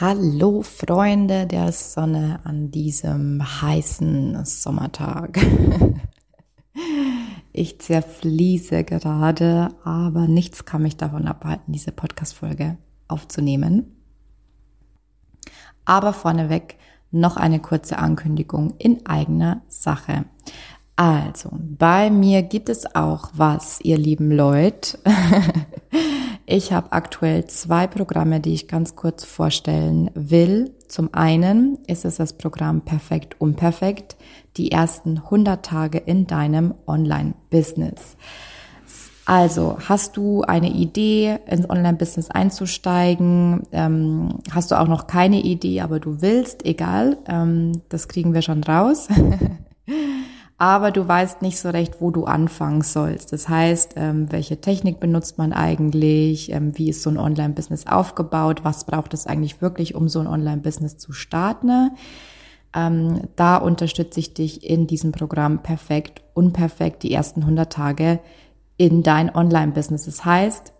Hallo Freunde der Sonne an diesem heißen Sommertag. Ich zerfließe gerade, aber nichts kann mich davon abhalten, diese Podcast-Folge aufzunehmen. Aber vorneweg noch eine kurze Ankündigung in eigener Sache. Also, bei mir gibt es auch was, ihr lieben Leute. Ich habe aktuell zwei Programme, die ich ganz kurz vorstellen will. Zum einen ist es das Programm Perfekt Unperfekt, die ersten 100 Tage in deinem Online-Business. Also, hast du eine Idee, ins Online-Business einzusteigen? Ähm, hast du auch noch keine Idee, aber du willst? Egal, ähm, das kriegen wir schon raus. aber du weißt nicht so recht, wo du anfangen sollst. Das heißt, ähm, welche Technik benutzt man eigentlich? Ähm, wie ist so ein Online-Business aufgebaut? Was braucht es eigentlich wirklich, um so ein Online-Business zu starten? Ähm, da unterstütze ich dich in diesem Programm perfekt, unperfekt die ersten 100 Tage in dein Online-Business. Das heißt,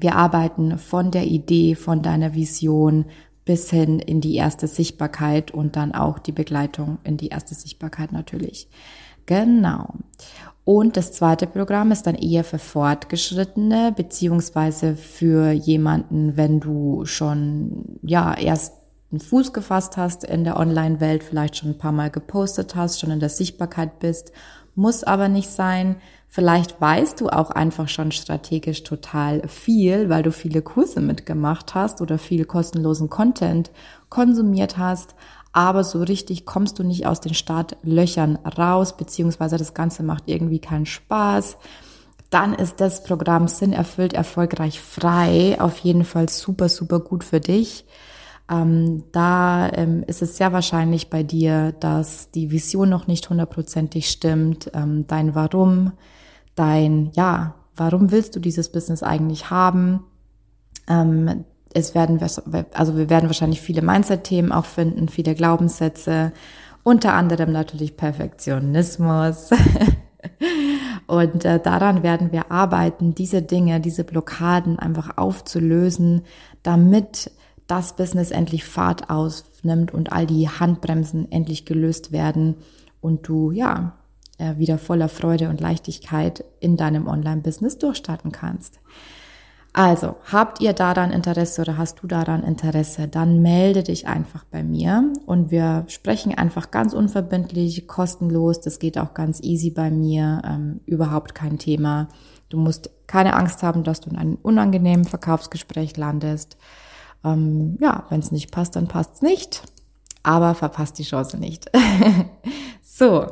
wir arbeiten von der Idee, von deiner Vision bis hin in die erste Sichtbarkeit und dann auch die Begleitung in die erste Sichtbarkeit natürlich. Genau. Und das zweite Programm ist dann eher für Fortgeschrittene, beziehungsweise für jemanden, wenn du schon, ja, erst einen Fuß gefasst hast in der Online-Welt, vielleicht schon ein paar Mal gepostet hast, schon in der Sichtbarkeit bist, muss aber nicht sein. Vielleicht weißt du auch einfach schon strategisch total viel, weil du viele Kurse mitgemacht hast oder viel kostenlosen Content konsumiert hast, aber so richtig kommst du nicht aus den Startlöchern raus, beziehungsweise das Ganze macht irgendwie keinen Spaß. Dann ist das Programm Sinn erfüllt, erfolgreich frei auf jeden Fall super, super gut für dich. Ähm, da ähm, ist es sehr wahrscheinlich bei dir, dass die Vision noch nicht hundertprozentig stimmt, ähm, dein Warum, dein, ja, warum willst du dieses Business eigentlich haben? Ähm, es werden, also wir werden wahrscheinlich viele Mindset-Themen auch finden, viele Glaubenssätze, unter anderem natürlich Perfektionismus. Und äh, daran werden wir arbeiten, diese Dinge, diese Blockaden einfach aufzulösen, damit das Business endlich Fahrt aufnimmt und all die Handbremsen endlich gelöst werden und du ja äh, wieder voller Freude und Leichtigkeit in deinem Online-Business durchstarten kannst. Also, habt ihr daran Interesse oder hast du daran Interesse, dann melde dich einfach bei mir und wir sprechen einfach ganz unverbindlich, kostenlos. Das geht auch ganz easy bei mir, ähm, überhaupt kein Thema. Du musst keine Angst haben, dass du in einem unangenehmen Verkaufsgespräch landest. Ähm, ja, wenn es nicht passt, dann passt es nicht, aber verpasst die Chance nicht. so,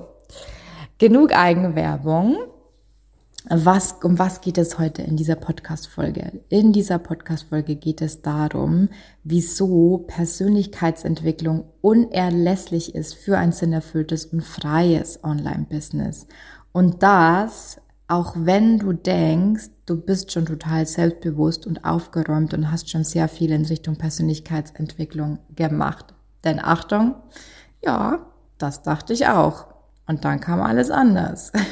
Genug Eigenwerbung. Was, um was geht es heute in dieser Podcast-Folge? In dieser Podcast-Folge geht es darum, wieso Persönlichkeitsentwicklung unerlässlich ist für ein sinnerfülltes und freies Online-Business. Und das, auch wenn du denkst, du bist schon total selbstbewusst und aufgeräumt und hast schon sehr viel in Richtung Persönlichkeitsentwicklung gemacht. Denn Achtung, ja, das dachte ich auch. Und dann kam alles anders.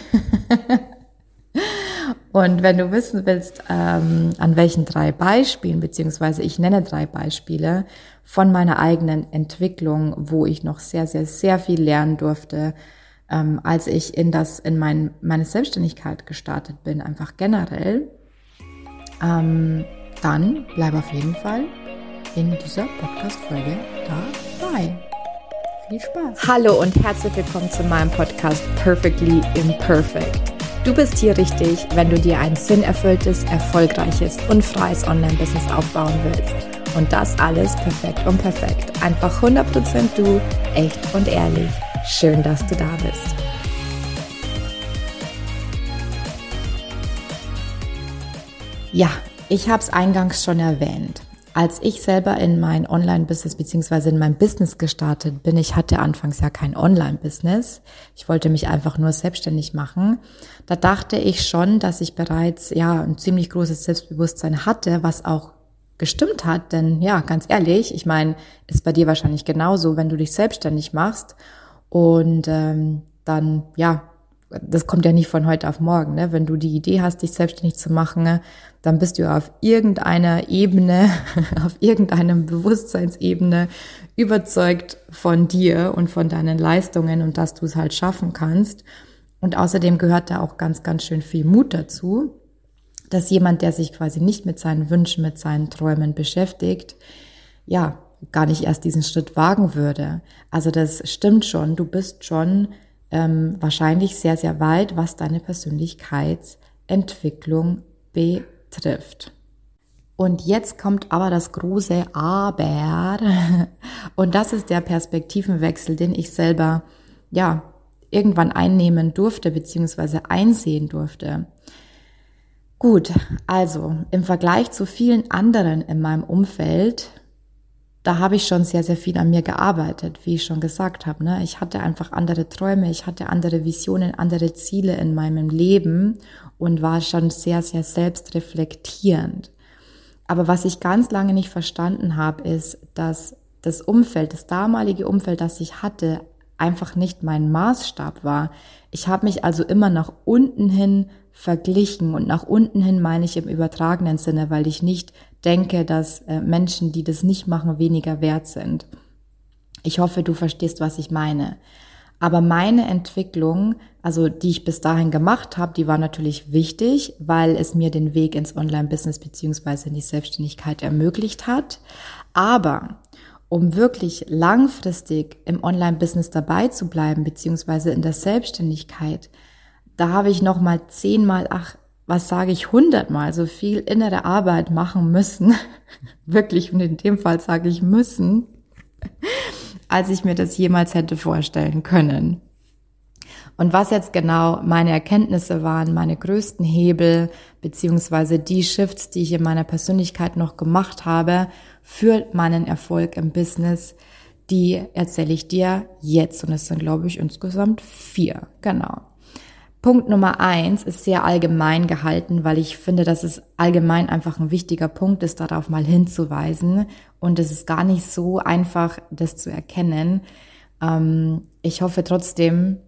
Und wenn du wissen willst, ähm, an welchen drei Beispielen, beziehungsweise ich nenne drei Beispiele von meiner eigenen Entwicklung, wo ich noch sehr, sehr, sehr viel lernen durfte, ähm, als ich in das, in mein, meine Selbstständigkeit gestartet bin, einfach generell, ähm, dann bleib auf jeden Fall in dieser Podcast-Folge dabei. Viel Spaß. Hallo und herzlich willkommen zu meinem Podcast Perfectly Imperfect. Du bist hier richtig, wenn du dir ein sinnerfülltes, erfolgreiches und freies Online-Business aufbauen willst. Und das alles perfekt und perfekt. Einfach 100% du, echt und ehrlich. Schön, dass du da bist. Ja, ich habe es eingangs schon erwähnt. Als ich selber in mein Online-Business beziehungsweise in mein Business gestartet bin, ich hatte anfangs ja kein Online-Business. Ich wollte mich einfach nur selbstständig machen. Da dachte ich schon, dass ich bereits ja ein ziemlich großes Selbstbewusstsein hatte, was auch gestimmt hat. Denn ja, ganz ehrlich, ich meine, ist bei dir wahrscheinlich genauso, wenn du dich selbstständig machst und ähm, dann ja das kommt ja nicht von heute auf morgen. Ne? Wenn du die Idee hast, dich selbstständig zu machen, dann bist du auf irgendeiner Ebene, auf irgendeinem Bewusstseinsebene überzeugt von dir und von deinen Leistungen und dass du es halt schaffen kannst. Und außerdem gehört da auch ganz, ganz schön viel Mut dazu, dass jemand, der sich quasi nicht mit seinen Wünschen, mit seinen Träumen beschäftigt, ja, gar nicht erst diesen Schritt wagen würde. Also das stimmt schon, du bist schon ähm, wahrscheinlich sehr, sehr weit, was deine Persönlichkeitsentwicklung betrifft. Und jetzt kommt aber das große Aber. Und das ist der Perspektivenwechsel, den ich selber, ja, irgendwann einnehmen durfte, beziehungsweise einsehen durfte. Gut, also im Vergleich zu vielen anderen in meinem Umfeld da habe ich schon sehr, sehr viel an mir gearbeitet, wie ich schon gesagt habe. Ne? Ich hatte einfach andere Träume, ich hatte andere Visionen, andere Ziele in meinem Leben und war schon sehr, sehr selbstreflektierend. Aber was ich ganz lange nicht verstanden habe, ist, dass das Umfeld, das damalige Umfeld, das ich hatte, einfach nicht mein Maßstab war. Ich habe mich also immer nach unten hin verglichen und nach unten hin meine ich im übertragenen Sinne, weil ich nicht denke, dass äh, Menschen, die das nicht machen, weniger wert sind. Ich hoffe, du verstehst, was ich meine. Aber meine Entwicklung, also die ich bis dahin gemacht habe, die war natürlich wichtig, weil es mir den Weg ins Online-Business beziehungsweise in die Selbstständigkeit ermöglicht hat. Aber um wirklich langfristig im Online-Business dabei zu bleiben, beziehungsweise in der Selbstständigkeit, da habe ich noch mal zehnmal, ach, was sage ich, hundertmal so viel innere Arbeit machen müssen, wirklich, und in dem Fall sage ich müssen, als ich mir das jemals hätte vorstellen können. Und was jetzt genau meine Erkenntnisse waren, meine größten Hebel, beziehungsweise die Shifts, die ich in meiner Persönlichkeit noch gemacht habe, für meinen Erfolg im Business, die erzähle ich dir jetzt. Und es sind, glaube ich, insgesamt vier. Genau. Punkt Nummer eins ist sehr allgemein gehalten, weil ich finde, dass es allgemein einfach ein wichtiger Punkt ist, darauf mal hinzuweisen. Und es ist gar nicht so einfach, das zu erkennen. Ähm, ich hoffe trotzdem,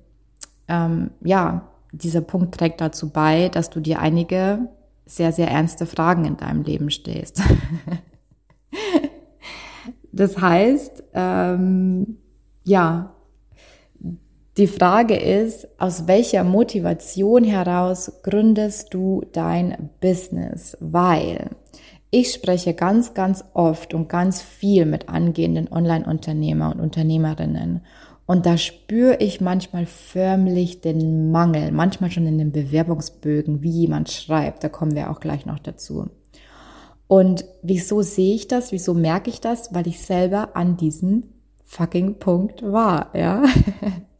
ähm, ja, dieser Punkt trägt dazu bei, dass du dir einige sehr, sehr ernste Fragen in deinem Leben stehst. das heißt, ähm, ja, die Frage ist, aus welcher Motivation heraus gründest du dein Business? Weil ich spreche ganz, ganz oft und ganz viel mit angehenden Online-Unternehmer und Unternehmerinnen. Und da spüre ich manchmal förmlich den Mangel, manchmal schon in den Bewerbungsbögen, wie jemand schreibt. Da kommen wir auch gleich noch dazu. Und wieso sehe ich das? Wieso merke ich das? Weil ich selber an diesem fucking Punkt war, ja.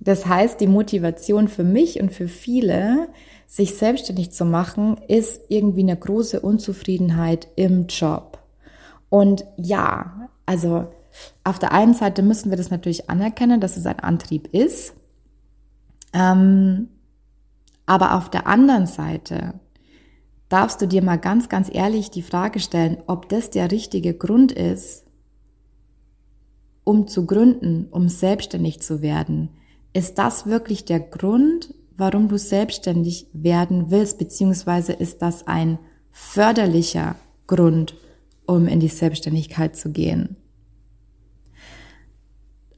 Das heißt, die Motivation für mich und für viele, sich selbstständig zu machen, ist irgendwie eine große Unzufriedenheit im Job. Und ja, also auf der einen Seite müssen wir das natürlich anerkennen, dass es ein Antrieb ist. Ähm, aber auf der anderen Seite darfst du dir mal ganz, ganz ehrlich die Frage stellen, ob das der richtige Grund ist, um zu gründen, um selbstständig zu werden. Ist das wirklich der Grund, warum du selbstständig werden willst, beziehungsweise ist das ein förderlicher Grund, um in die Selbstständigkeit zu gehen?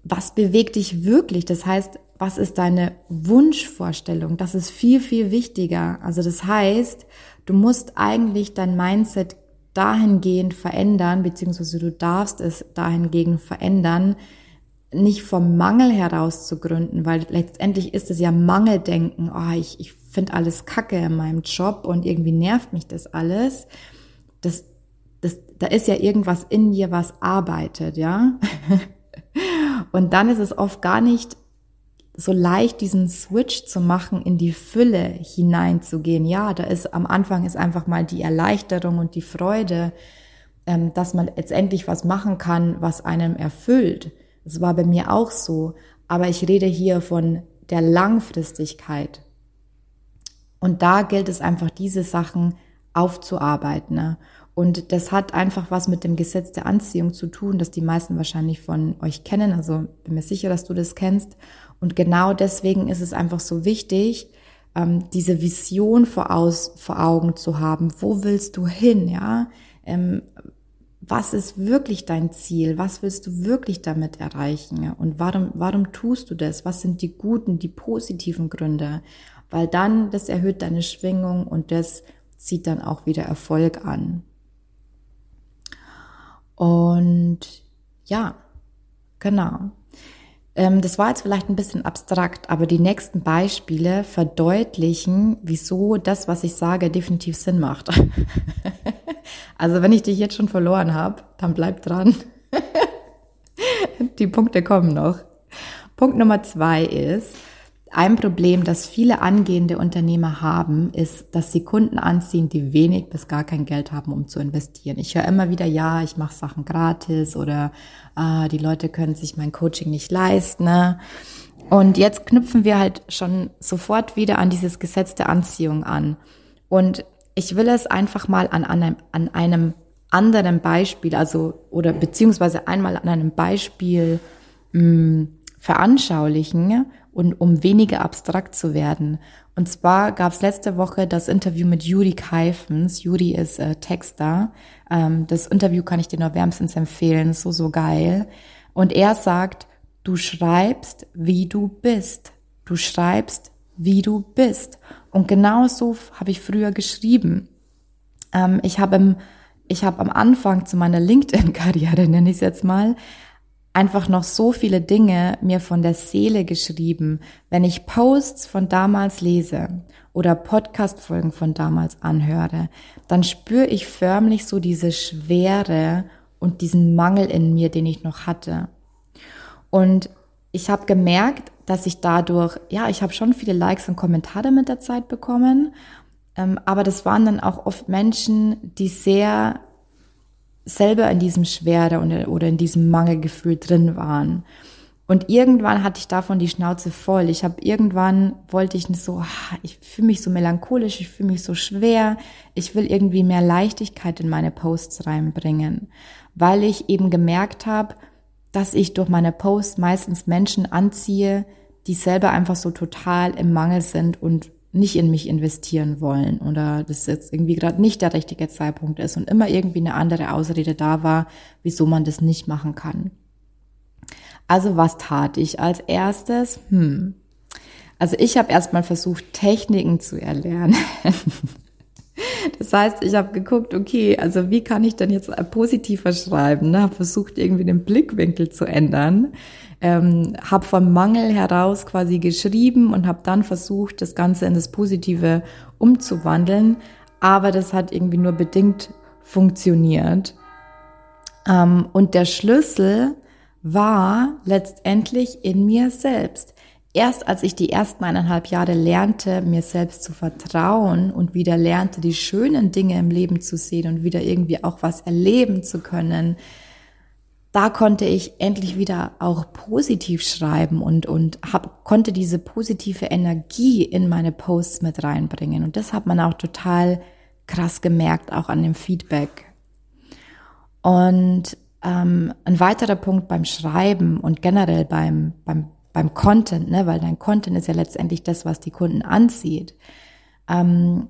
Was bewegt dich wirklich? Das heißt, was ist deine Wunschvorstellung? Das ist viel, viel wichtiger. Also das heißt, du musst eigentlich dein Mindset dahingehend verändern, beziehungsweise du darfst es dahingehend verändern, nicht vom Mangel heraus zu gründen, weil letztendlich ist es ja Mangeldenken. Oh, ich, ich finde alles kacke in meinem Job und irgendwie nervt mich das alles. Das, das, da ist ja irgendwas in dir, was arbeitet, ja. und dann ist es oft gar nicht so leicht diesen Switch zu machen, in die Fülle hineinzugehen. Ja, da ist am Anfang ist einfach mal die Erleichterung und die Freude, ähm, dass man jetzt endlich was machen kann, was einem erfüllt. Das war bei mir auch so. Aber ich rede hier von der Langfristigkeit. Und da gilt es einfach, diese Sachen aufzuarbeiten. Ne? Und das hat einfach was mit dem Gesetz der Anziehung zu tun, das die meisten wahrscheinlich von euch kennen. Also bin mir sicher, dass du das kennst. Und genau deswegen ist es einfach so wichtig, ähm, diese Vision vor, aus, vor Augen zu haben. Wo willst du hin, ja? Ähm, was ist wirklich dein Ziel? Was willst du wirklich damit erreichen? Und warum, warum tust du das? Was sind die guten, die positiven Gründe? Weil dann, das erhöht deine Schwingung und das zieht dann auch wieder Erfolg an. Und ja, genau. Ähm, das war jetzt vielleicht ein bisschen abstrakt, aber die nächsten Beispiele verdeutlichen, wieso das, was ich sage, definitiv Sinn macht. also wenn ich dich jetzt schon verloren habe, dann bleib dran. die Punkte kommen noch. Punkt Nummer zwei ist, ein Problem, das viele angehende Unternehmer haben, ist, dass sie Kunden anziehen, die wenig bis gar kein Geld haben, um zu investieren. Ich höre immer wieder, ja, ich mache Sachen gratis oder äh, die Leute können sich mein Coaching nicht leisten. Ne? Und jetzt knüpfen wir halt schon sofort wieder an dieses Gesetz der Anziehung an. Und ich will es einfach mal an, einem, an einem anderen Beispiel, also oder beziehungsweise einmal an einem Beispiel mh, hm, veranschaulichen und um weniger abstrakt zu werden. Und zwar gab es letzte Woche das Interview mit Juri Keifens. Juri ist äh, Texter. Ähm, das Interview kann ich dir nur wärmstens empfehlen. So, so geil. Und er sagt, du schreibst, wie du bist. Du schreibst, wie du bist. Und genau so habe ich früher geschrieben. Ähm, ich habe im ich habe am Anfang zu meiner LinkedIn-Karriere, nenne ich es jetzt mal, einfach noch so viele Dinge mir von der Seele geschrieben. Wenn ich Posts von damals lese oder Podcast-Folgen von damals anhöre, dann spüre ich förmlich so diese Schwere und diesen Mangel in mir, den ich noch hatte. Und ich habe gemerkt, dass ich dadurch, ja, ich habe schon viele Likes und Kommentare mit der Zeit bekommen, ähm, aber das waren dann auch oft Menschen, die sehr selber in diesem Schwere oder in diesem Mangelgefühl drin waren. Und irgendwann hatte ich davon die Schnauze voll. Ich habe irgendwann wollte ich nicht so, ah, ich fühle mich so melancholisch, ich fühle mich so schwer. Ich will irgendwie mehr Leichtigkeit in meine Posts reinbringen, weil ich eben gemerkt habe, dass ich durch meine Posts meistens Menschen anziehe, die selber einfach so total im Mangel sind und nicht in mich investieren wollen oder das jetzt irgendwie gerade nicht der richtige Zeitpunkt ist und immer irgendwie eine andere Ausrede da war, wieso man das nicht machen kann. Also was tat ich als erstes? Hm. Also ich habe erstmal versucht, Techniken zu erlernen. Das heißt, ich habe geguckt, okay, also wie kann ich denn jetzt positiver schreiben? Ne? Habe versucht, irgendwie den Blickwinkel zu ändern ähm, habe vom Mangel heraus quasi geschrieben und habe dann versucht, das Ganze in das Positive umzuwandeln. Aber das hat irgendwie nur bedingt funktioniert. Ähm, und der Schlüssel war letztendlich in mir selbst. Erst als ich die ersten eineinhalb Jahre lernte, mir selbst zu vertrauen und wieder lernte, die schönen Dinge im Leben zu sehen und wieder irgendwie auch was erleben zu können, da konnte ich endlich wieder auch positiv schreiben und, und hab, konnte diese positive Energie in meine Posts mit reinbringen. Und das hat man auch total krass gemerkt, auch an dem Feedback. Und ähm, ein weiterer Punkt beim Schreiben und generell beim, beim, beim Content, ne, weil dein Content ist ja letztendlich das, was die Kunden anzieht. Ähm,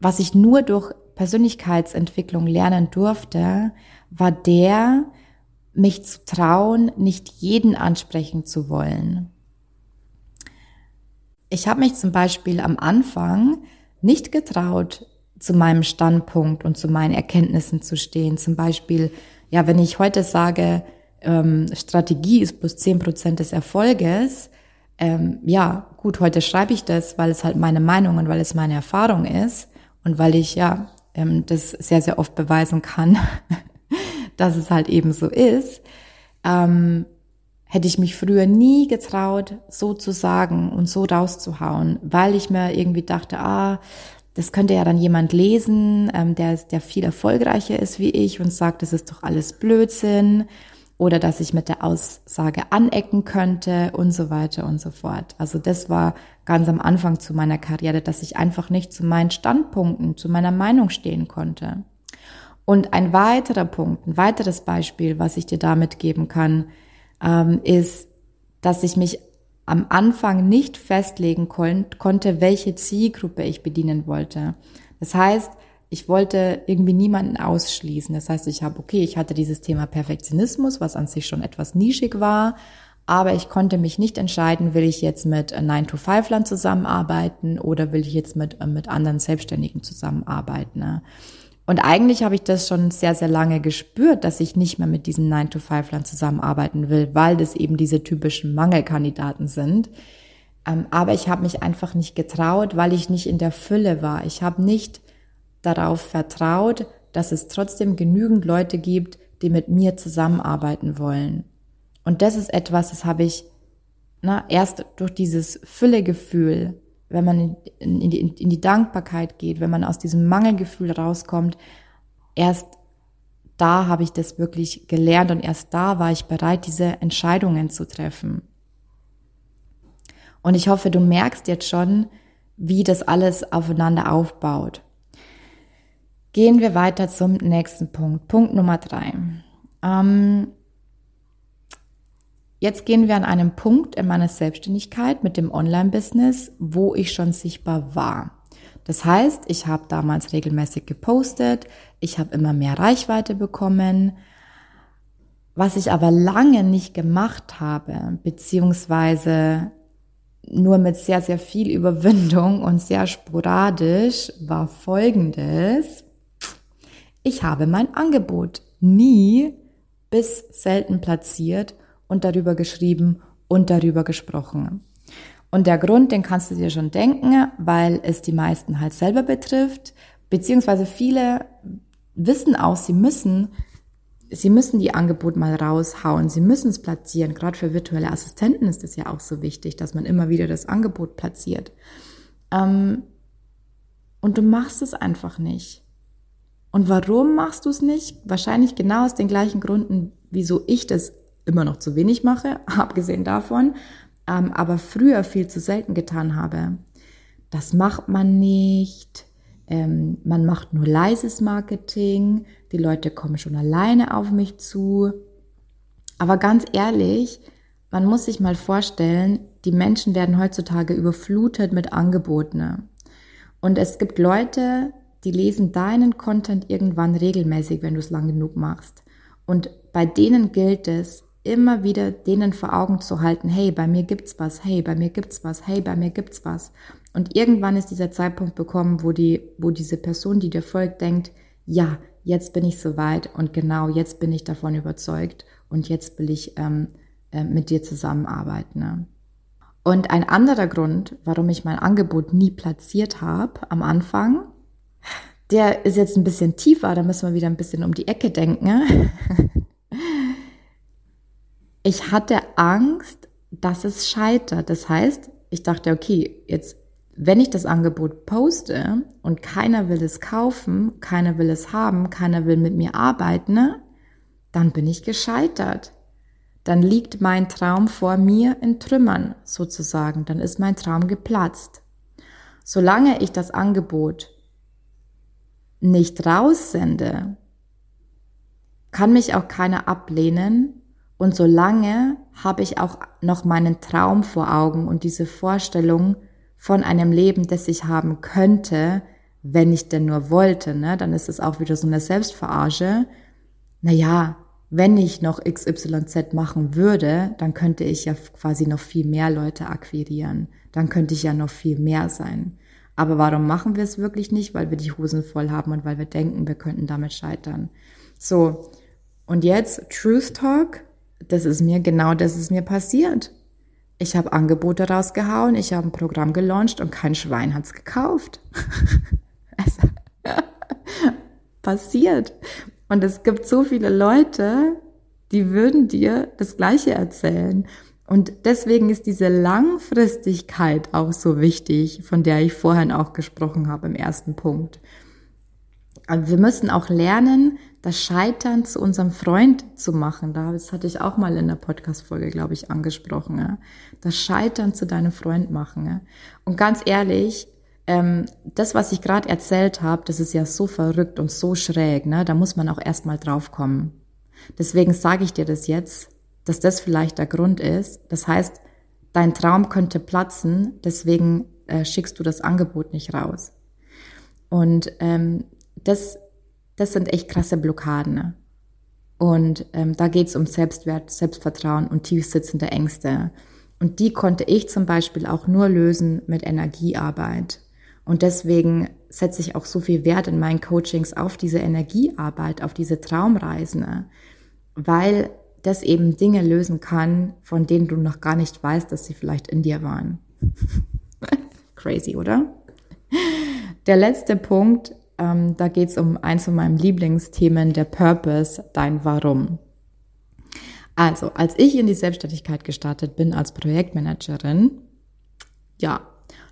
was ich nur durch Persönlichkeitsentwicklung lernen durfte, war der, mich zu trauen, nicht jeden ansprechen zu wollen. Ich habe mich zum Beispiel am Anfang nicht getraut, zu meinem Standpunkt und zu meinen Erkenntnissen zu stehen. Zum Beispiel, ja, wenn ich heute sage, ähm, Strategie ist plus zehn Prozent des Erfolges, ähm, ja, gut, heute schreibe ich das, weil es halt meine Meinung und weil es meine Erfahrung ist und weil ich ja ähm, das sehr, sehr oft beweisen kann, dass es halt eben so ist, ähm, hätte ich mich früher nie getraut, so zu sagen und so rauszuhauen, weil ich mir irgendwie dachte, ah, das könnte ja dann jemand lesen, ähm, der, der viel erfolgreicher ist wie ich und sagt, das ist doch alles Blödsinn oder dass ich mit der Aussage anecken könnte und so weiter und so fort. Also das war ganz am Anfang zu meiner Karriere, dass ich einfach nicht zu meinen Standpunkten, zu meiner Meinung stehen konnte. Und ein weiterer Punkt, ein weiteres Beispiel, was ich dir damit geben kann, ähm, ist, dass ich mich am Anfang nicht festlegen kon konnte, welche Zielgruppe ich bedienen wollte. Das heißt, ich wollte irgendwie niemanden ausschließen. Das heißt, ich habe, okay, ich hatte dieses Thema Perfektionismus, was an sich schon etwas nischig war, aber ich konnte mich nicht entscheiden, will ich jetzt mit 9-to-5-Lern zusammenarbeiten oder will ich jetzt mit, äh, mit anderen Selbstständigen zusammenarbeiten. Ne? Und eigentlich habe ich das schon sehr, sehr lange gespürt, dass ich nicht mehr mit diesen 9-to-5-Lern zusammenarbeiten will, weil das eben diese typischen Mangelkandidaten sind. Ähm, aber ich habe mich einfach nicht getraut, weil ich nicht in der Fülle war. Ich habe nicht darauf vertraut, dass es trotzdem genügend Leute gibt, die mit mir zusammenarbeiten wollen. Und das ist etwas, das habe ich na, erst durch dieses Füllegefühl, wenn man in, die, in die Dankbarkeit geht, wenn man aus diesem Mangelgefühl rauskommt, erst da habe ich das wirklich gelernt und erst da war ich bereit, diese Entscheidungen zu treffen. Und ich hoffe, du merkst jetzt schon, wie das alles aufeinander aufbaut. Gehen wir weiter zum nächsten Punkt. Punkt Nummer drei. Ähm, jetzt gehen wir an einem Punkt in meiner Selbstständigkeit mit dem Online-Business, wo ich schon sichtbar war. Das heißt, ich habe damals regelmäßig gepostet, ich habe immer mehr Reichweite bekommen. Was ich aber lange nicht gemacht habe, beziehungsweise nur mit sehr, sehr viel Überwindung und sehr sporadisch, war Folgendes. Ich habe mein Angebot nie bis selten platziert und darüber geschrieben und darüber gesprochen. Und der Grund, den kannst du dir schon denken, weil es die meisten halt selber betrifft, beziehungsweise viele wissen auch, sie müssen, sie müssen die Angebot mal raushauen, sie müssen es platzieren. Gerade für virtuelle Assistenten ist es ja auch so wichtig, dass man immer wieder das Angebot platziert. Ähm, und du machst es einfach nicht. Und warum machst du es nicht? Wahrscheinlich genau aus den gleichen Gründen, wieso ich das immer noch zu wenig mache, abgesehen davon, ähm, aber früher viel zu selten getan habe. Das macht man nicht. Ähm, man macht nur leises Marketing. Die Leute kommen schon alleine auf mich zu. Aber ganz ehrlich, man muss sich mal vorstellen, die Menschen werden heutzutage überflutet mit Angeboten. Und es gibt Leute, die lesen deinen Content irgendwann regelmäßig, wenn du es lang genug machst. Und bei denen gilt es, immer wieder denen vor Augen zu halten, hey, bei mir gibt's was, hey, bei mir gibt's was, hey, bei mir gibt's was. Und irgendwann ist dieser Zeitpunkt bekommen, wo die, wo diese Person, die dir folgt, denkt, ja, jetzt bin ich soweit und genau jetzt bin ich davon überzeugt und jetzt will ich ähm, äh, mit dir zusammenarbeiten. Ne? Und ein anderer Grund, warum ich mein Angebot nie platziert habe am Anfang, der ist jetzt ein bisschen tiefer, da müssen wir wieder ein bisschen um die Ecke denken. Ich hatte Angst, dass es scheitert. Das heißt, ich dachte, okay, jetzt, wenn ich das Angebot poste und keiner will es kaufen, keiner will es haben, keiner will mit mir arbeiten, dann bin ich gescheitert. Dann liegt mein Traum vor mir in Trümmern sozusagen. Dann ist mein Traum geplatzt. Solange ich das Angebot nicht raussende, kann mich auch keiner ablehnen und solange habe ich auch noch meinen Traum vor Augen und diese Vorstellung von einem Leben, das ich haben könnte, wenn ich denn nur wollte, ne? dann ist es auch wieder so eine Selbstverarsche. Naja, wenn ich noch XYZ machen würde, dann könnte ich ja quasi noch viel mehr Leute akquirieren. Dann könnte ich ja noch viel mehr sein. Aber warum machen wir es wirklich nicht? Weil wir die Hosen voll haben und weil wir denken, wir könnten damit scheitern. So, und jetzt Truth Talk. Das ist mir genau das ist mir passiert. Ich habe Angebote rausgehauen, ich habe ein Programm gelauncht und kein Schwein hat's gekauft. passiert. Und es gibt so viele Leute, die würden dir das Gleiche erzählen. Und deswegen ist diese Langfristigkeit auch so wichtig, von der ich vorhin auch gesprochen habe im ersten Punkt. Aber wir müssen auch lernen, das Scheitern zu unserem Freund zu machen. Das hatte ich auch mal in der Podcast-Folge, glaube ich, angesprochen. Ja? Das Scheitern zu deinem Freund machen. Ja? Und ganz ehrlich, ähm, das, was ich gerade erzählt habe, das ist ja so verrückt und so schräg. Ne? Da muss man auch erstmal drauf kommen. Deswegen sage ich dir das jetzt dass das vielleicht der Grund ist. Das heißt, dein Traum könnte platzen, deswegen äh, schickst du das Angebot nicht raus. Und ähm, das, das sind echt krasse Blockaden. Ne? Und ähm, da geht es um Selbstwert, Selbstvertrauen und tief sitzende Ängste. Und die konnte ich zum Beispiel auch nur lösen mit Energiearbeit. Und deswegen setze ich auch so viel Wert in meinen Coachings auf diese Energiearbeit, auf diese Traumreisen, weil das eben Dinge lösen kann, von denen du noch gar nicht weißt, dass sie vielleicht in dir waren. Crazy, oder? Der letzte Punkt, ähm, da geht es um eins von meinen Lieblingsthemen, der Purpose, dein Warum. Also, als ich in die Selbstständigkeit gestartet bin als Projektmanagerin, ja,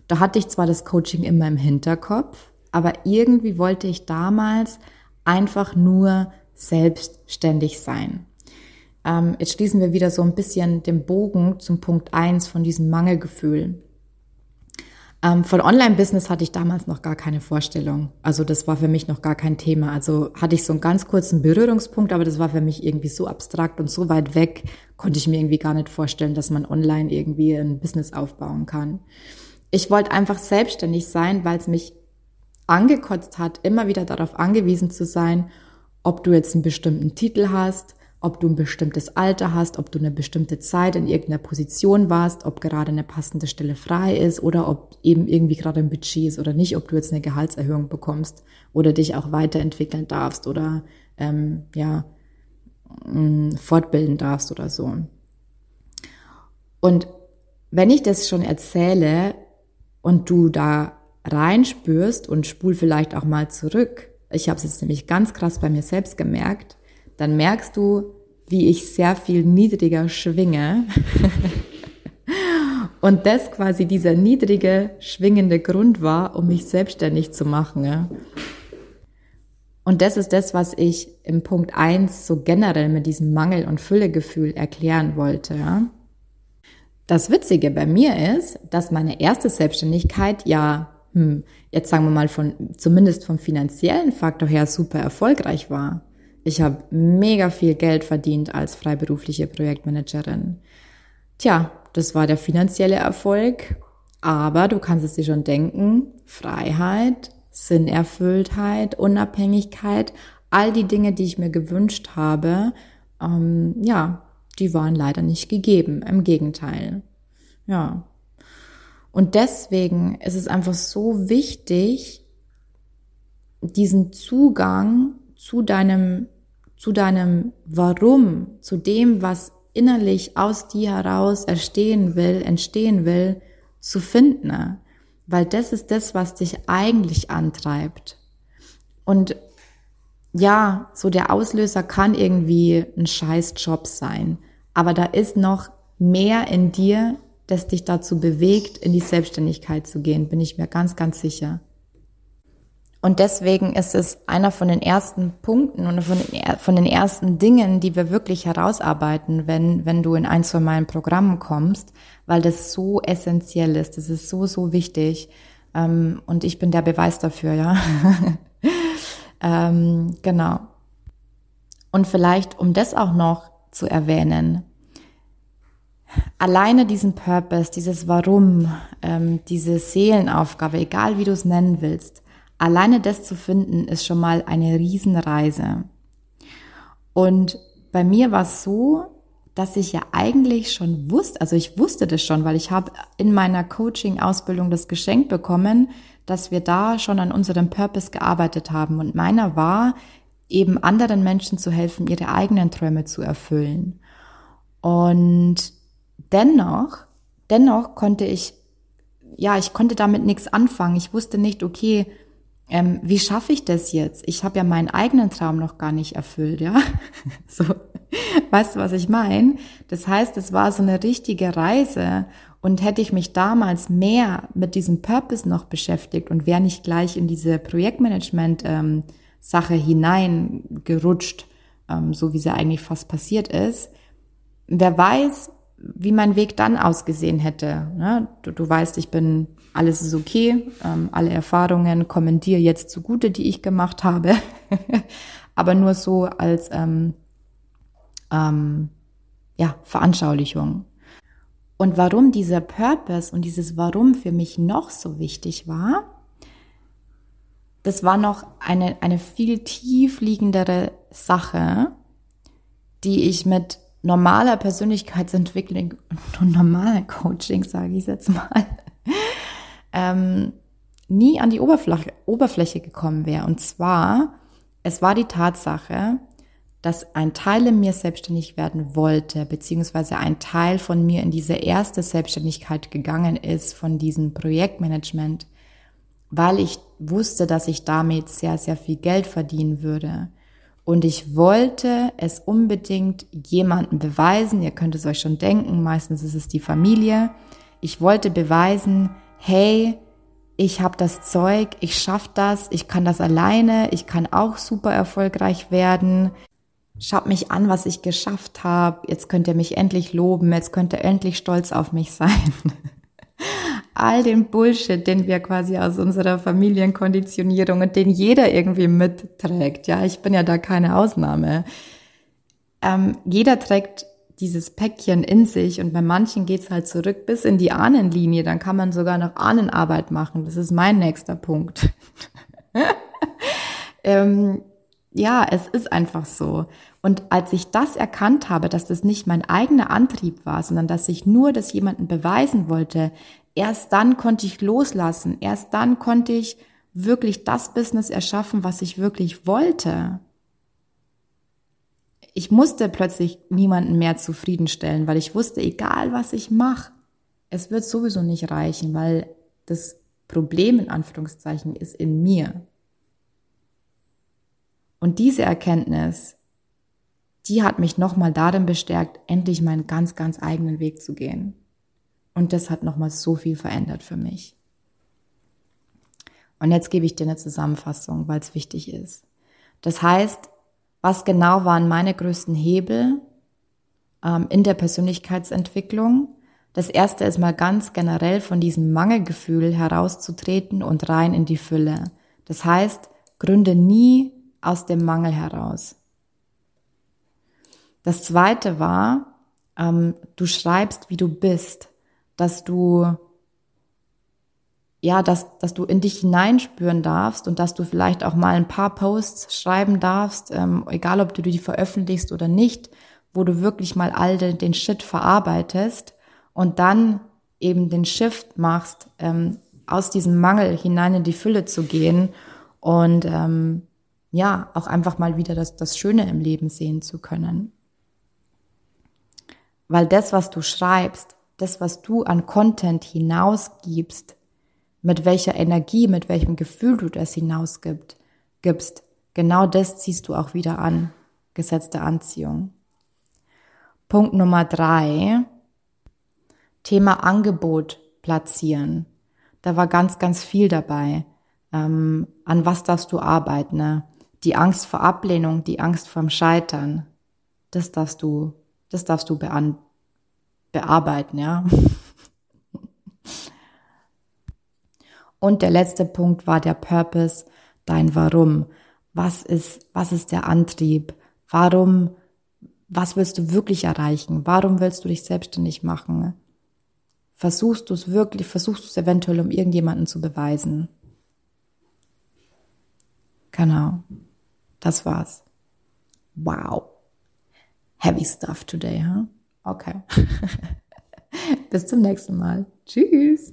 da hatte ich zwar das Coaching immer im Hinterkopf, aber irgendwie wollte ich damals einfach nur selbstständig sein. Ähm, jetzt schließen wir wieder so ein bisschen den Bogen zum Punkt eins von diesem Mangelgefühl. Ähm, von Online-Business hatte ich damals noch gar keine Vorstellung. Also das war für mich noch gar kein Thema. Also hatte ich so einen ganz kurzen Berührungspunkt, aber das war für mich irgendwie so abstrakt und so weit weg, konnte ich mir irgendwie gar nicht vorstellen, dass man online irgendwie ein Business aufbauen kann. Ich wollte einfach selbstständig sein, weil es mich angekotzt hat, immer wieder darauf angewiesen zu sein, ob du jetzt einen bestimmten Titel hast, ob du ein bestimmtes Alter hast, ob du eine bestimmte Zeit in irgendeiner Position warst, ob gerade eine passende Stelle frei ist oder ob eben irgendwie gerade ein Budget ist oder nicht, ob du jetzt eine Gehaltserhöhung bekommst oder dich auch weiterentwickeln darfst oder ähm, ja mm, fortbilden darfst oder so. Und wenn ich das schon erzähle und du da reinspürst und spul vielleicht auch mal zurück, ich habe es jetzt nämlich ganz krass bei mir selbst gemerkt, dann merkst du, wie ich sehr viel niedriger schwinge. Und das quasi dieser niedrige, schwingende Grund war, um mich selbstständig zu machen. Und das ist das, was ich im Punkt eins so generell mit diesem Mangel- und Füllegefühl erklären wollte. Das Witzige bei mir ist, dass meine erste Selbstständigkeit ja, hm, jetzt sagen wir mal von, zumindest vom finanziellen Faktor her super erfolgreich war. Ich habe mega viel Geld verdient als freiberufliche Projektmanagerin. Tja, das war der finanzielle Erfolg, aber du kannst es dir schon denken, Freiheit, Sinnerfülltheit, Unabhängigkeit, all die Dinge, die ich mir gewünscht habe, ähm, ja, die waren leider nicht gegeben. Im Gegenteil. Ja. Und deswegen ist es einfach so wichtig, diesen Zugang zu deinem, zu deinem Warum, zu dem, was innerlich aus dir heraus erstehen will, entstehen will, zu finden. Weil das ist das, was dich eigentlich antreibt. Und ja, so der Auslöser kann irgendwie ein scheiß Job sein. Aber da ist noch mehr in dir, das dich dazu bewegt, in die Selbstständigkeit zu gehen, bin ich mir ganz, ganz sicher. Und deswegen ist es einer von den ersten Punkten und von den, von den ersten Dingen, die wir wirklich herausarbeiten, wenn, wenn du in eins von meinen Programmen kommst, weil das so essentiell ist. Das ist so, so wichtig. Ähm, und ich bin der Beweis dafür, ja. ähm, genau. Und vielleicht, um das auch noch zu erwähnen, alleine diesen Purpose, dieses Warum, ähm, diese Seelenaufgabe, egal wie du es nennen willst, Alleine das zu finden, ist schon mal eine Riesenreise. Und bei mir war es so, dass ich ja eigentlich schon wusste, also ich wusste das schon, weil ich habe in meiner Coaching-Ausbildung das Geschenk bekommen, dass wir da schon an unserem Purpose gearbeitet haben. Und meiner war, eben anderen Menschen zu helfen, ihre eigenen Träume zu erfüllen. Und dennoch, dennoch konnte ich, ja, ich konnte damit nichts anfangen. Ich wusste nicht, okay, ähm, wie schaffe ich das jetzt? Ich habe ja meinen eigenen Traum noch gar nicht erfüllt, ja. so, weißt du, was ich meine? Das heißt, es war so eine richtige Reise und hätte ich mich damals mehr mit diesem Purpose noch beschäftigt und wäre nicht gleich in diese Projektmanagement-Sache ähm, hineingerutscht, ähm, so wie sie eigentlich fast passiert ist, wer weiß, wie mein Weg dann ausgesehen hätte. Ne? Du, du weißt, ich bin, alles ist okay, ähm, alle Erfahrungen kommen dir jetzt zugute, die ich gemacht habe, aber nur so als ähm, ähm, ja, Veranschaulichung. Und warum dieser Purpose und dieses Warum für mich noch so wichtig war, das war noch eine, eine viel tiefliegendere Sache, die ich mit normaler Persönlichkeitsentwicklung und normaler Coaching, sage ich jetzt mal, ähm, nie an die Oberfläche, Oberfläche gekommen wäre. Und zwar, es war die Tatsache, dass ein Teil in mir selbstständig werden wollte, beziehungsweise ein Teil von mir in diese erste Selbstständigkeit gegangen ist, von diesem Projektmanagement, weil ich wusste, dass ich damit sehr, sehr viel Geld verdienen würde. Und ich wollte es unbedingt jemandem beweisen, ihr könnt es euch schon denken, meistens ist es die Familie. Ich wollte beweisen, hey, ich habe das Zeug, ich schaffe das, ich kann das alleine, ich kann auch super erfolgreich werden. Schaut mich an, was ich geschafft habe. Jetzt könnt ihr mich endlich loben, jetzt könnt ihr endlich stolz auf mich sein. All den Bullshit, den wir quasi aus unserer Familienkonditionierung und den jeder irgendwie mitträgt. Ja, ich bin ja da keine Ausnahme. Ähm, jeder trägt dieses Päckchen in sich und bei manchen geht's halt zurück bis in die Ahnenlinie. Dann kann man sogar noch Ahnenarbeit machen. Das ist mein nächster Punkt. ähm, ja, es ist einfach so. Und als ich das erkannt habe, dass das nicht mein eigener Antrieb war, sondern dass ich nur das jemanden beweisen wollte, erst dann konnte ich loslassen. Erst dann konnte ich wirklich das Business erschaffen, was ich wirklich wollte ich musste plötzlich niemanden mehr zufriedenstellen, weil ich wusste, egal was ich mache, es wird sowieso nicht reichen, weil das Problem in Anführungszeichen ist in mir. Und diese Erkenntnis, die hat mich nochmal darin bestärkt, endlich meinen ganz, ganz eigenen Weg zu gehen. Und das hat nochmal so viel verändert für mich. Und jetzt gebe ich dir eine Zusammenfassung, weil es wichtig ist. Das heißt, was genau waren meine größten Hebel ähm, in der Persönlichkeitsentwicklung. Das erste ist mal ganz generell von diesem Mangelgefühl herauszutreten und rein in die Fülle. Das heißt, gründe nie aus dem Mangel heraus. Das zweite war, ähm, du schreibst, wie du bist, dass du ja, dass, dass du in dich hineinspüren darfst und dass du vielleicht auch mal ein paar Posts schreiben darfst, ähm, egal ob du die veröffentlichst oder nicht, wo du wirklich mal all den, den Shit verarbeitest und dann eben den Shift machst, ähm, aus diesem Mangel hinein in die Fülle zu gehen und ähm, ja, auch einfach mal wieder das, das Schöne im Leben sehen zu können. Weil das, was du schreibst, das, was du an Content hinausgibst, mit welcher Energie, mit welchem Gefühl du das hinausgibst, gibst, genau das ziehst du auch wieder an. Gesetz der Anziehung. Punkt Nummer drei. Thema Angebot platzieren. Da war ganz, ganz viel dabei. Ähm, an was darfst du arbeiten? Ne? Die Angst vor Ablehnung, die Angst vorm Scheitern. Das darfst du, das darfst du bearbeiten, ja. Und der letzte Punkt war der Purpose, dein Warum. Was ist, was ist der Antrieb? Warum, was willst du wirklich erreichen? Warum willst du dich selbstständig machen? Versuchst du es wirklich, versuchst du es eventuell, um irgendjemanden zu beweisen? Genau. Das war's. Wow. Heavy stuff today, huh? Okay. Bis zum nächsten Mal. Tschüss.